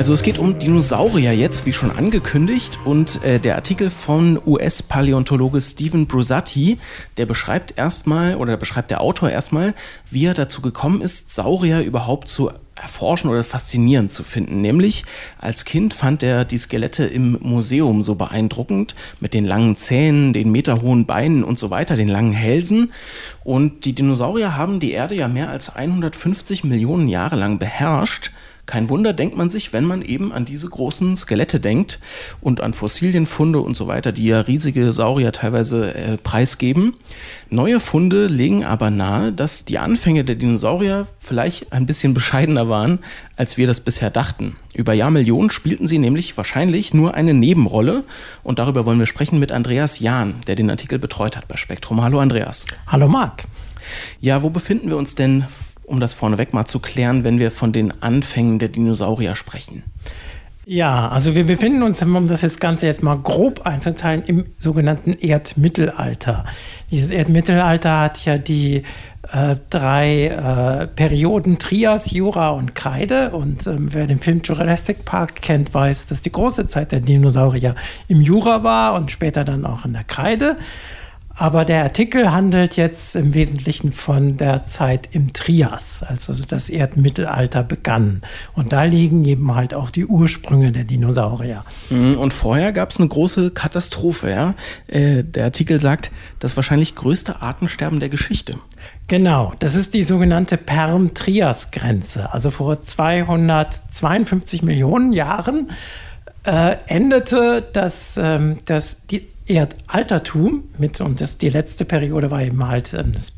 Also es geht um Dinosaurier jetzt, wie schon angekündigt. Und äh, der Artikel von US-Paläontologe Stephen Brusatti, der beschreibt erstmal, oder beschreibt der Autor erstmal, wie er dazu gekommen ist, Saurier überhaupt zu erforschen oder faszinierend zu finden. Nämlich als Kind fand er die Skelette im Museum so beeindruckend mit den langen Zähnen, den meterhohen Beinen und so weiter, den langen Hälsen. Und die Dinosaurier haben die Erde ja mehr als 150 Millionen Jahre lang beherrscht. Kein Wunder, denkt man sich, wenn man eben an diese großen Skelette denkt und an Fossilienfunde und so weiter, die ja riesige Saurier teilweise äh, preisgeben. Neue Funde legen aber nahe, dass die Anfänge der Dinosaurier vielleicht ein bisschen bescheidener waren, als wir das bisher dachten. Über Jahrmillionen spielten sie nämlich wahrscheinlich nur eine Nebenrolle und darüber wollen wir sprechen mit Andreas Jahn, der den Artikel betreut hat bei Spektrum. Hallo Andreas. Hallo Marc. Ja, wo befinden wir uns denn um das vorneweg mal zu klären, wenn wir von den Anfängen der Dinosaurier sprechen? Ja, also wir befinden uns, um das jetzt Ganze jetzt mal grob einzuteilen, im sogenannten Erdmittelalter. Dieses Erdmittelalter hat ja die äh, drei äh, Perioden Trias, Jura und Kreide. Und ähm, wer den Film Jurassic Park kennt, weiß, dass die große Zeit der Dinosaurier im Jura war und später dann auch in der Kreide. Aber der Artikel handelt jetzt im Wesentlichen von der Zeit im Trias, also das Erdmittelalter begann. Und da liegen eben halt auch die Ursprünge der Dinosaurier. Mhm, und vorher gab es eine große Katastrophe. Ja? Äh, der Artikel sagt, das wahrscheinlich größte Artensterben der Geschichte. Genau, das ist die sogenannte Perm-Trias-Grenze. Also vor 252 Millionen Jahren äh, endete das, ähm, das die Erdaltertum mit, und das, die letzte Periode war eben halt ähm, das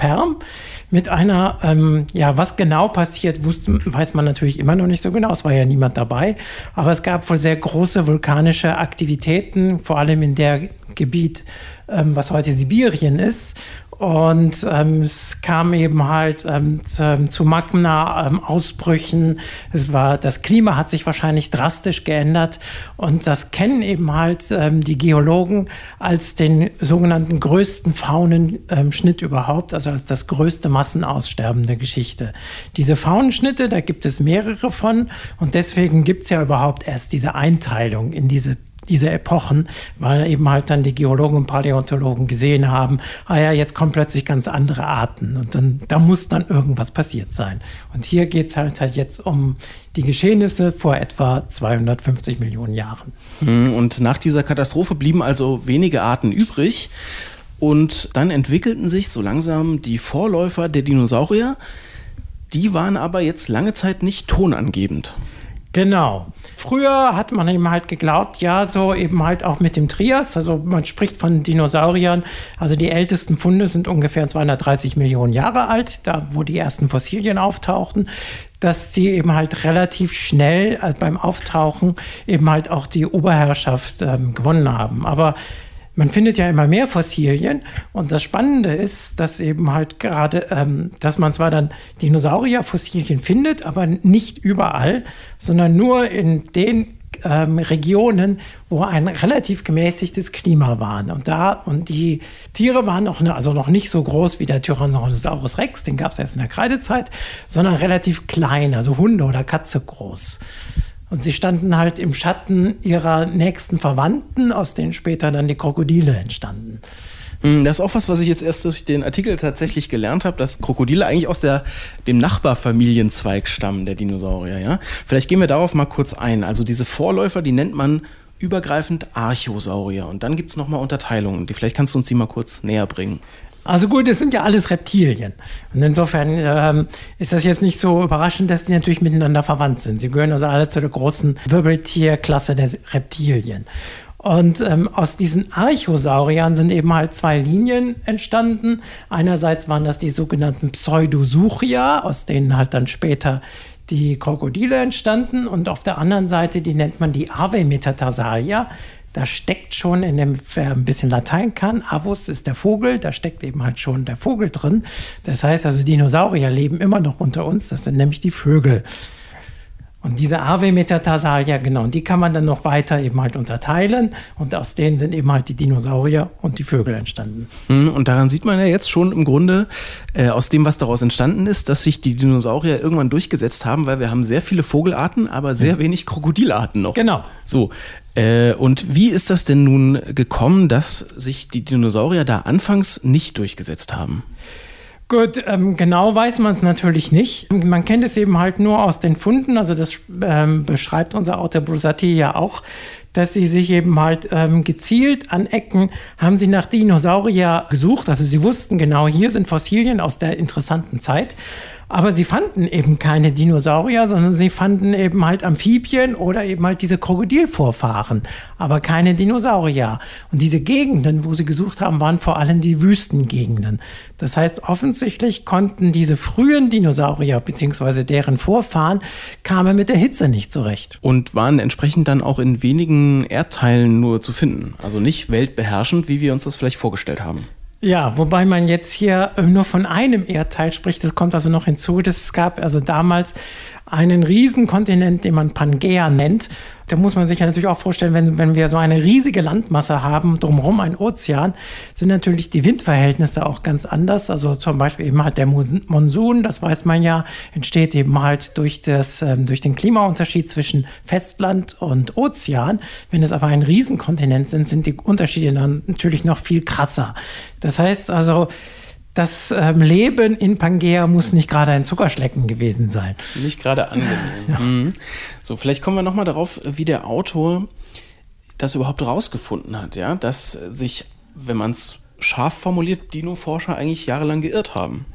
mit einer, ähm, ja, was genau passiert, wusste, weiß man natürlich immer noch nicht so genau, es war ja niemand dabei, aber es gab wohl sehr große vulkanische Aktivitäten, vor allem in der Gebiet, ähm, was heute Sibirien ist. Und ähm, es kam eben halt ähm, zu, zu Magma-Ausbrüchen. Ähm, es war, das Klima hat sich wahrscheinlich drastisch geändert. Und das kennen eben halt ähm, die Geologen als den sogenannten größten Faunenschnitt überhaupt, also als das größte Massenaussterben der Geschichte. Diese Faunenschnitte, da gibt es mehrere von. Und deswegen gibt es ja überhaupt erst diese Einteilung in diese diese Epochen, weil eben halt dann die Geologen und Paläontologen gesehen haben, ah ja, jetzt kommen plötzlich ganz andere Arten und dann da muss dann irgendwas passiert sein. Und hier geht es halt, halt jetzt um die Geschehnisse vor etwa 250 Millionen Jahren. Hm, und nach dieser Katastrophe blieben also wenige Arten übrig und dann entwickelten sich so langsam die Vorläufer der Dinosaurier. Die waren aber jetzt lange Zeit nicht tonangebend. Genau. Früher hat man eben halt geglaubt, ja, so eben halt auch mit dem Trias, also man spricht von Dinosauriern, also die ältesten Funde sind ungefähr 230 Millionen Jahre alt, da wo die ersten Fossilien auftauchten, dass sie eben halt relativ schnell also beim Auftauchen eben halt auch die Oberherrschaft ähm, gewonnen haben. Aber man findet ja immer mehr Fossilien und das Spannende ist, dass eben halt gerade, ähm, dass man zwar dann Dinosaurierfossilien findet, aber nicht überall, sondern nur in den ähm, Regionen, wo ein relativ gemäßigtes Klima war. Und da, und die Tiere waren auch ne, also noch nicht so groß wie der Tyrannosaurus Rex, den gab es erst in der Kreidezeit, sondern relativ klein, also Hunde oder Katze groß. Und sie standen halt im Schatten ihrer nächsten Verwandten, aus denen später dann die Krokodile entstanden. Hm, das ist auch was, was ich jetzt erst durch den Artikel tatsächlich gelernt habe, dass Krokodile eigentlich aus der, dem Nachbarfamilienzweig stammen, der Dinosaurier. Ja? Vielleicht gehen wir darauf mal kurz ein. Also diese Vorläufer, die nennt man übergreifend Archosaurier. Und dann gibt es nochmal Unterteilungen. vielleicht kannst du uns die mal kurz näher bringen. Also gut, das sind ja alles Reptilien. Und insofern ähm, ist das jetzt nicht so überraschend, dass die natürlich miteinander verwandt sind. Sie gehören also alle zu der großen Wirbeltierklasse der Reptilien. Und ähm, aus diesen Archosauriern sind eben halt zwei Linien entstanden. Einerseits waren das die sogenannten Pseudosuchia, aus denen halt dann später die Krokodile entstanden. Und auf der anderen Seite, die nennt man die Ave-Metatarsalia da steckt schon in dem, wer ein bisschen Latein kann, Avus ist der Vogel, da steckt eben halt schon der Vogel drin. Das heißt also, Dinosaurier leben immer noch unter uns, das sind nämlich die Vögel. Und diese Ave Metatarsalia, genau, die kann man dann noch weiter eben halt unterteilen. Und aus denen sind eben halt die Dinosaurier und die Vögel entstanden. Hm, und daran sieht man ja jetzt schon im Grunde äh, aus dem, was daraus entstanden ist, dass sich die Dinosaurier irgendwann durchgesetzt haben, weil wir haben sehr viele Vogelarten, aber sehr wenig Krokodilarten noch. Genau. So. Äh, und wie ist das denn nun gekommen, dass sich die Dinosaurier da anfangs nicht durchgesetzt haben? Gut, ähm, genau weiß man es natürlich nicht. Man kennt es eben halt nur aus den Funden. Also das ähm, beschreibt unser Autor Brusati ja auch, dass sie sich eben halt ähm, gezielt an Ecken haben sie nach Dinosaurier gesucht. Also sie wussten genau, hier sind Fossilien aus der interessanten Zeit. Aber sie fanden eben keine Dinosaurier, sondern sie fanden eben halt Amphibien oder eben halt diese Krokodilvorfahren, aber keine Dinosaurier. Und diese Gegenden, wo sie gesucht haben, waren vor allem die Wüstengegenden. Das heißt, offensichtlich konnten diese frühen Dinosaurier bzw. deren Vorfahren kamen mit der Hitze nicht zurecht. Und waren entsprechend dann auch in wenigen Erdteilen nur zu finden. Also nicht weltbeherrschend, wie wir uns das vielleicht vorgestellt haben. Ja, wobei man jetzt hier nur von einem Erdteil spricht, das kommt also noch hinzu. Es gab also damals einen Riesenkontinent, den man Pangea nennt. Da muss man sich ja natürlich auch vorstellen, wenn, wenn wir so eine riesige Landmasse haben, drumherum ein Ozean, sind natürlich die Windverhältnisse auch ganz anders. Also zum Beispiel eben halt der Monsun, das weiß man ja, entsteht eben halt durch, das, ähm, durch den Klimaunterschied zwischen Festland und Ozean. Wenn es aber ein Riesenkontinent sind, sind die Unterschiede dann natürlich noch viel krasser. Das heißt also, das ähm, Leben in Pangea muss nicht gerade ein Zuckerschlecken gewesen sein. Nicht gerade angenehm. *laughs* Ja. Mhm. So, vielleicht kommen wir nochmal darauf, wie der Autor das überhaupt rausgefunden hat, ja, dass sich, wenn man es scharf formuliert, Dino-Forscher eigentlich jahrelang geirrt haben.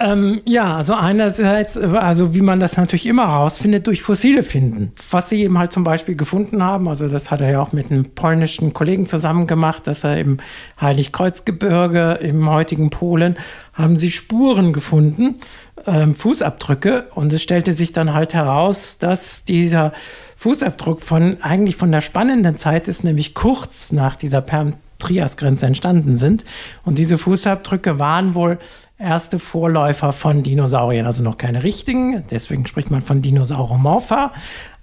Ähm, ja, also einerseits, also wie man das natürlich immer rausfindet, durch fossile Finden. Was sie eben halt zum Beispiel gefunden haben, also das hat er ja auch mit einem polnischen Kollegen zusammen gemacht, dass er im Heiligkreuzgebirge im heutigen Polen haben sie Spuren gefunden, ähm, Fußabdrücke und es stellte sich dann halt heraus, dass dieser Fußabdruck von eigentlich von der spannenden Zeit ist, nämlich kurz nach dieser Perm-Trias-Grenze entstanden sind und diese Fußabdrücke waren wohl erste Vorläufer von Dinosauriern, also noch keine richtigen, deswegen spricht man von Dinosauromorpha,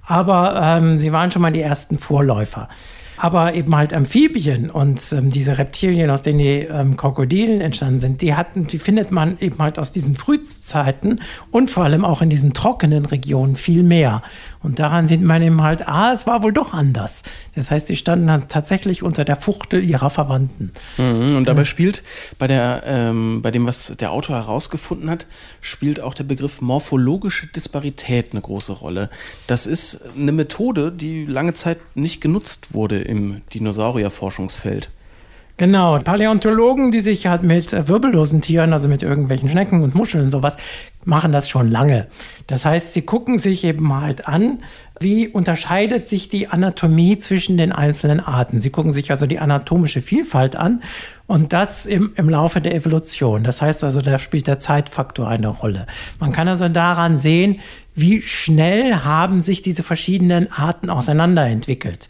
aber ähm, sie waren schon mal die ersten Vorläufer aber eben halt Amphibien und ähm, diese Reptilien, aus denen die ähm, Krokodilen entstanden sind, die hatten, die findet man eben halt aus diesen Frühzeiten und vor allem auch in diesen trockenen Regionen viel mehr. Und daran sieht man eben halt, ah, es war wohl doch anders. Das heißt, sie standen tatsächlich unter der Fuchtel ihrer Verwandten. Mhm, und dabei spielt bei, der, ähm, bei dem, was der Autor herausgefunden hat, spielt auch der Begriff morphologische Disparität eine große Rolle. Das ist eine Methode, die lange Zeit nicht genutzt wurde im Dinosaurierforschungsfeld. Genau, Paläontologen, die sich halt mit wirbellosen Tieren, also mit irgendwelchen Schnecken und Muscheln und sowas, machen das schon lange. Das heißt, sie gucken sich eben halt an, wie unterscheidet sich die Anatomie zwischen den einzelnen Arten. Sie gucken sich also die anatomische Vielfalt an und das im, im Laufe der Evolution. Das heißt also, da spielt der Zeitfaktor eine Rolle. Man kann also daran sehen, wie schnell haben sich diese verschiedenen Arten auseinanderentwickelt.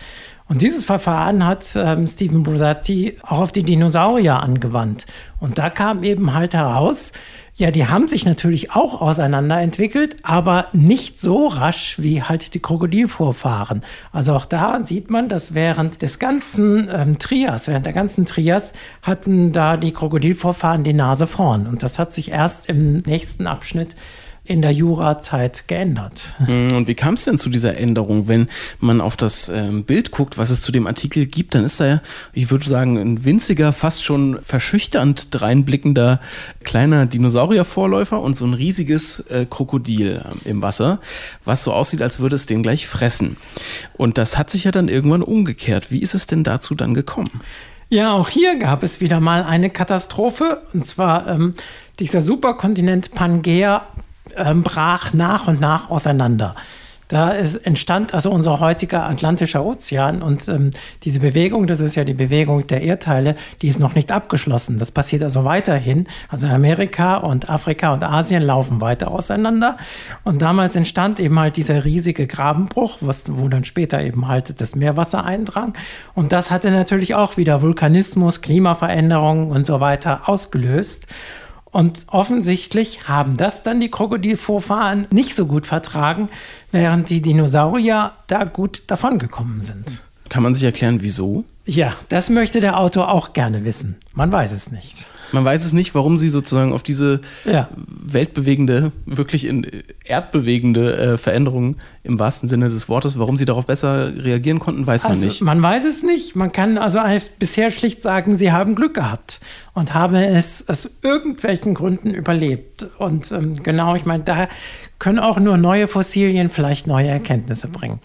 Und dieses Verfahren hat ähm, Stephen Brusati auch auf die Dinosaurier angewandt. Und da kam eben halt heraus, ja, die haben sich natürlich auch auseinanderentwickelt, aber nicht so rasch wie halt die Krokodilvorfahren. Also auch da sieht man, dass während des ganzen ähm, Trias, während der ganzen Trias, hatten da die Krokodilvorfahren die Nase vorn. Und das hat sich erst im nächsten Abschnitt in der Jurazeit geändert. Hm, und wie kam es denn zu dieser Änderung? Wenn man auf das ähm, Bild guckt, was es zu dem Artikel gibt, dann ist da ja, ich würde sagen, ein winziger, fast schon verschüchternd dreinblickender kleiner Dinosauriervorläufer und so ein riesiges äh, Krokodil äh, im Wasser, was so aussieht, als würde es den gleich fressen. Und das hat sich ja dann irgendwann umgekehrt. Wie ist es denn dazu dann gekommen? Ja, auch hier gab es wieder mal eine Katastrophe. Und zwar ähm, dieser Superkontinent Pangea ähm, brach nach und nach auseinander. Da ist, entstand also unser heutiger Atlantischer Ozean und ähm, diese Bewegung, das ist ja die Bewegung der Erdteile, die ist noch nicht abgeschlossen. Das passiert also weiterhin. Also Amerika und Afrika und Asien laufen weiter auseinander. Und damals entstand eben halt dieser riesige Grabenbruch, was, wo dann später eben halt das Meerwasser eindrang. Und das hatte natürlich auch wieder Vulkanismus, Klimaveränderungen und so weiter ausgelöst. Und offensichtlich haben das dann die Krokodilvorfahren nicht so gut vertragen, während die Dinosaurier da gut davongekommen sind. Kann man sich erklären, wieso? Ja, das möchte der Autor auch gerne wissen. Man weiß es nicht. Man weiß es nicht, warum sie sozusagen auf diese ja. weltbewegende, wirklich in erdbewegende äh, Veränderung im wahrsten Sinne des Wortes, warum sie darauf besser reagieren konnten, weiß also, man nicht. Man weiß es nicht. Man kann also bisher schlicht sagen, sie haben Glück gehabt und haben es aus irgendwelchen Gründen überlebt. Und ähm, genau, ich meine, da können auch nur neue Fossilien vielleicht neue Erkenntnisse bringen.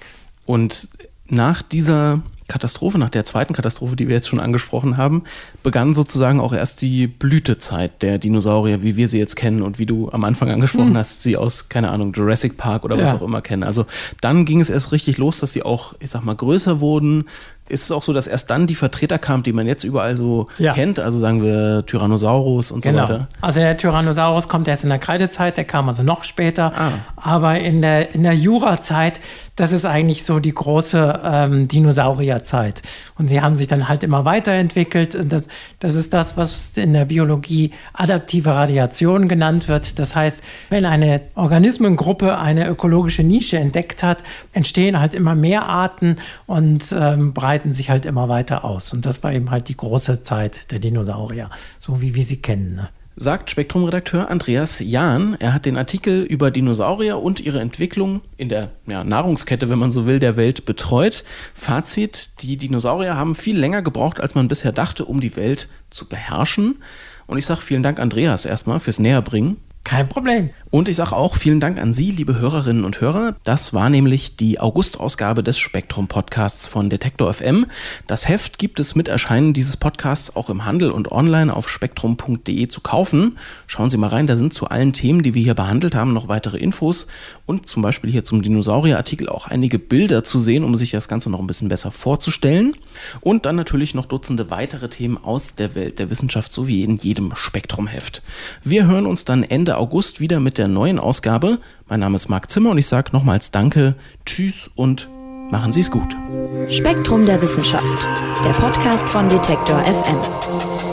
Und nach dieser Katastrophe, nach der zweiten Katastrophe, die wir jetzt schon angesprochen haben, begann sozusagen auch erst die Blütezeit der Dinosaurier, wie wir sie jetzt kennen und wie du am Anfang angesprochen hm. hast, sie aus, keine Ahnung, Jurassic Park oder ja. was auch immer kennen. Also dann ging es erst richtig los, dass sie auch, ich sag mal, größer wurden, ist es auch so, dass erst dann die Vertreter kamen, die man jetzt überall so ja. kennt, also sagen wir Tyrannosaurus und genau. so weiter? Also der Tyrannosaurus kommt erst in der Kreidezeit, der kam also noch später, ah. aber in der, in der Jurazeit das ist eigentlich so die große ähm, Dinosaurierzeit. Und sie haben sich dann halt immer weiterentwickelt. Das, das ist das, was in der Biologie adaptive Radiation genannt wird. Das heißt, wenn eine Organismengruppe eine ökologische Nische entdeckt hat, entstehen halt immer mehr Arten und ähm, breiten sich halt immer weiter aus. Und das war eben halt die große Zeit der Dinosaurier, so wie wir sie kennen. Ne? Sagt Spektrum-Redakteur Andreas Jahn. Er hat den Artikel über Dinosaurier und ihre Entwicklung in der ja, Nahrungskette, wenn man so will, der Welt betreut. Fazit, die Dinosaurier haben viel länger gebraucht, als man bisher dachte, um die Welt zu beherrschen. Und ich sage vielen Dank, Andreas, erstmal fürs Näherbringen. Kein Problem. Und ich sage auch vielen Dank an Sie, liebe Hörerinnen und Hörer. Das war nämlich die August-Ausgabe des Spektrum-Podcasts von Detektor FM. Das Heft gibt es mit Erscheinen dieses Podcasts auch im Handel und online auf spektrum.de zu kaufen. Schauen Sie mal rein, da sind zu allen Themen, die wir hier behandelt haben, noch weitere Infos und zum Beispiel hier zum Dinosaurier-Artikel auch einige Bilder zu sehen, um sich das Ganze noch ein bisschen besser vorzustellen. Und dann natürlich noch Dutzende weitere Themen aus der Welt der Wissenschaft, so wie in jedem Spektrum-Heft. Wir hören uns dann Ende August wieder mit der neuen Ausgabe. Mein Name ist Marc Zimmer und ich sage nochmals Danke, Tschüss und machen Sie es gut. Spektrum der Wissenschaft, der Podcast von Detektor FM.